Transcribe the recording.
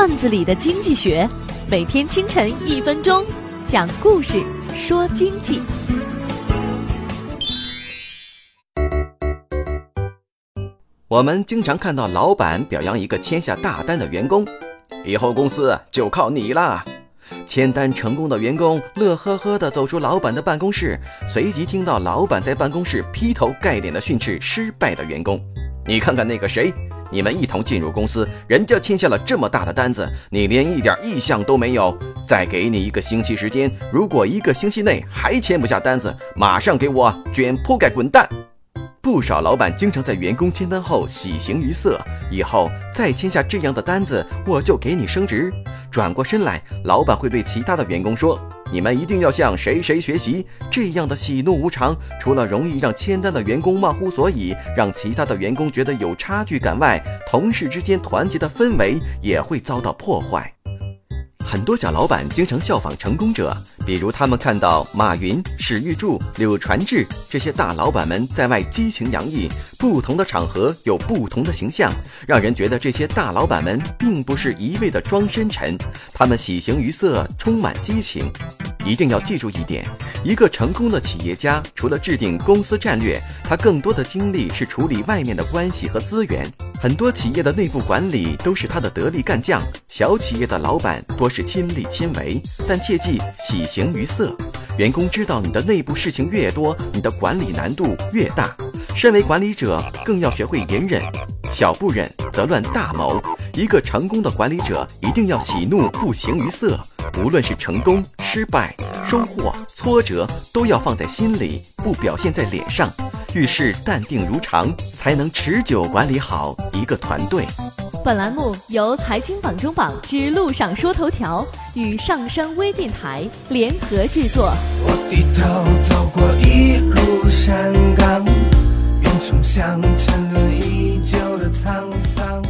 段子里的经济学，每天清晨一分钟，讲故事说经济。我们经常看到老板表扬一个签下大单的员工，以后公司就靠你啦。签单成功的员工乐呵呵地走出老板的办公室，随即听到老板在办公室劈头盖脸地训斥失败的员工：“你看看那个谁，你们一同进入公司，人家签下了这么大的单子，你连一点意向都没有。再给你一个星期时间，如果一个星期内还签不下单子，马上给我卷铺盖滚蛋！”不少老板经常在员工签单后喜形于色，以后再签下这样的单子，我就给你升职。转过身来，老板会对其他的员工说：“你们一定要向谁谁学习。”这样的喜怒无常，除了容易让签单的员工忘乎所以，让其他的员工觉得有差距感外，同事之间团结的氛围也会遭到破坏。很多小老板经常效仿成功者，比如他们看到马云、史玉柱、柳传志这些大老板们在外激情洋溢，不同的场合有不同的形象，让人觉得这些大老板们并不是一味的装深沉，他们喜形于色，充满激情。一定要记住一点：一个成功的企业家，除了制定公司战略，他更多的精力是处理外面的关系和资源。很多企业的内部管理都是他的得力干将，小企业的老板多是亲力亲为，但切记喜形于色。员工知道你的内部事情越多，你的管理难度越大。身为管理者，更要学会隐忍，小不忍则乱大谋。一个成功的管理者一定要喜怒不形于色，无论是成功、失败、收获、挫折，都要放在心里，不表现在脸上。遇事淡定如常，才能持久管理好一个团队。本栏目由财经榜中榜之路上说头条与上山微电台联合制作。我低头走过一路山岗，云冲向沉沦已久的沧桑。